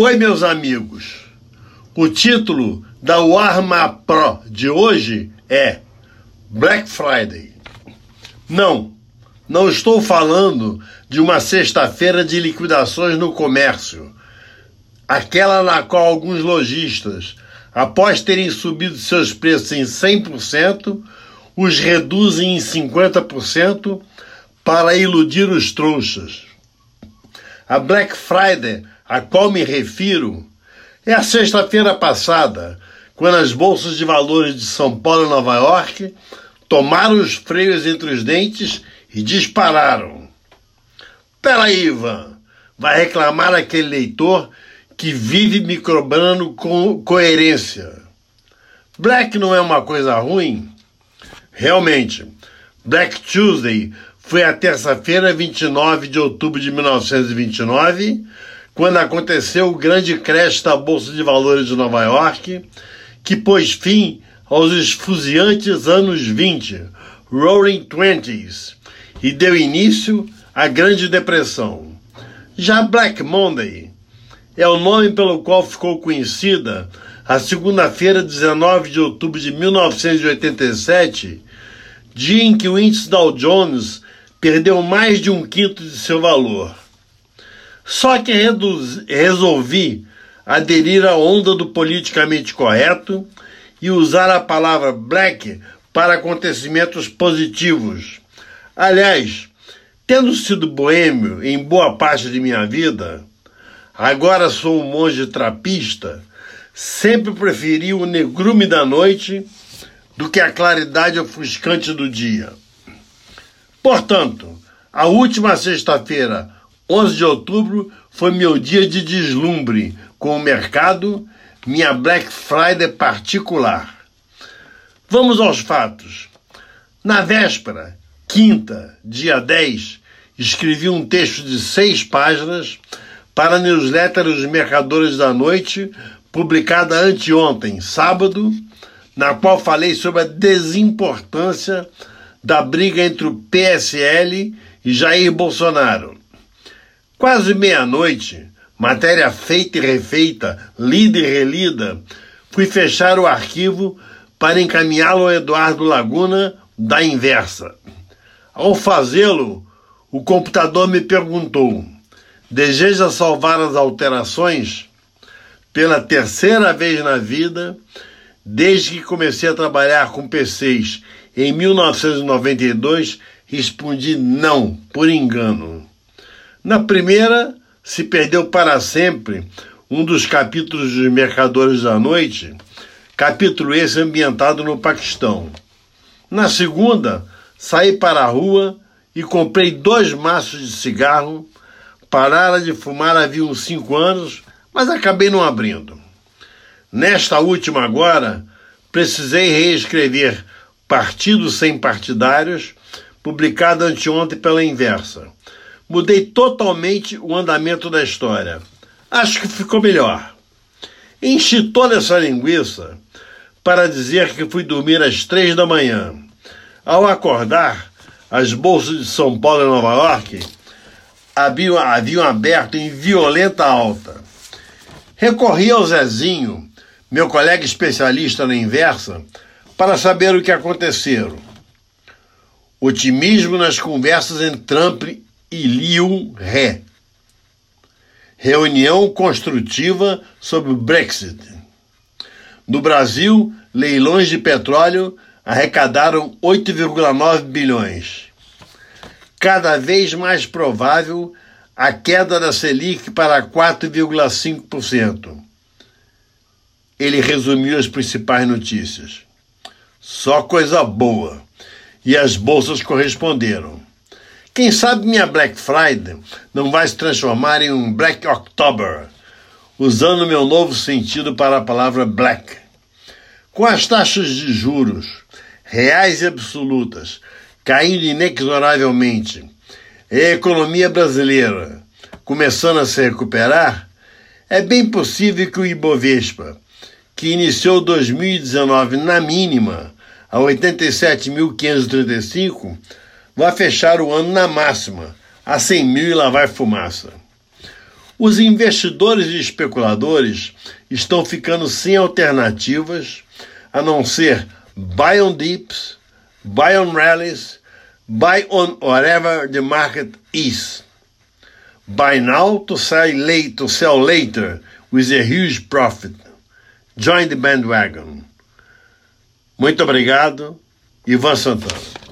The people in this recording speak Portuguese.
Oi, meus amigos. O título da Warma Pro de hoje é Black Friday. Não, não estou falando de uma sexta-feira de liquidações no comércio, aquela na qual alguns lojistas, após terem subido seus preços em 100%, os reduzem em 50% para iludir os trouxas. A Black Friday a qual me refiro é a sexta-feira passada, quando as bolsas de valores de São Paulo e Nova York tomaram os freios entre os dentes e dispararam. Peraí, Ivan, vai reclamar aquele leitor que vive me cobrando com coerência. Black não é uma coisa ruim? Realmente, Black Tuesday foi a terça-feira, 29 de outubro de 1929, quando aconteceu o grande crash da Bolsa de Valores de Nova York, que pôs fim aos esfuziantes anos 20, Roaring Twenties, e deu início à Grande Depressão. Já Black Monday é o nome pelo qual ficou conhecida a segunda-feira, 19 de outubro de 1987, dia em que o índice Dow Jones perdeu mais de um quinto de seu valor. Só que resolvi aderir à onda do politicamente correto e usar a palavra black para acontecimentos positivos. Aliás, tendo sido boêmio em boa parte de minha vida, agora sou um monge trapista, sempre preferi o negrume da noite do que a claridade ofuscante do dia. Portanto, a última sexta-feira, 11 de outubro foi meu dia de deslumbre com o mercado, minha Black Friday particular. Vamos aos fatos. Na véspera, quinta, dia 10, escrevi um texto de seis páginas para a newsletter Os Mercadores da Noite, publicada anteontem, sábado, na qual falei sobre a desimportância da briga entre o PSL e Jair Bolsonaro. Quase meia-noite, matéria feita e refeita, lida e relida, fui fechar o arquivo para encaminhá-lo ao Eduardo Laguna da Inversa. Ao fazê-lo, o computador me perguntou: deseja salvar as alterações? Pela terceira vez na vida, desde que comecei a trabalhar com PCs em 1992, respondi não, por engano. Na primeira, se perdeu para sempre um dos capítulos dos Mercadores da Noite, capítulo esse ambientado no Paquistão. Na segunda, saí para a rua e comprei dois maços de cigarro. Parara de fumar havia uns cinco anos, mas acabei não abrindo. Nesta última agora, precisei reescrever Partidos Sem Partidários, publicado anteontem pela Inversa. Mudei totalmente o andamento da história. Acho que ficou melhor. Enchi toda essa linguiça para dizer que fui dormir às três da manhã. Ao acordar, as bolsas de São Paulo e Nova York haviam, haviam aberto em violenta alta. Recorri ao Zezinho, meu colega especialista na inversa, para saber o que aconteceu. Otimismo nas conversas entre Trump Liu He. Reunião construtiva sobre o Brexit. No Brasil, leilões de petróleo arrecadaram 8,9 bilhões. Cada vez mais provável a queda da Selic para 4,5%. Ele resumiu as principais notícias. Só coisa boa. E as bolsas corresponderam. Quem sabe minha Black Friday não vai se transformar em um Black October, usando meu novo sentido para a palavra black. Com as taxas de juros reais e absolutas caindo inexoravelmente, e a economia brasileira começando a se recuperar, é bem possível que o Ibovespa, que iniciou 2019 na mínima a 87.535, vai fechar o ano na máxima, a 100 mil e lá vai fumaça. Os investidores e especuladores estão ficando sem alternativas a não ser buy on dips, buy on rallies, buy on whatever the market is. Buy now to sell late to sell later with a huge profit. Join the bandwagon. Muito obrigado, Ivan Santana.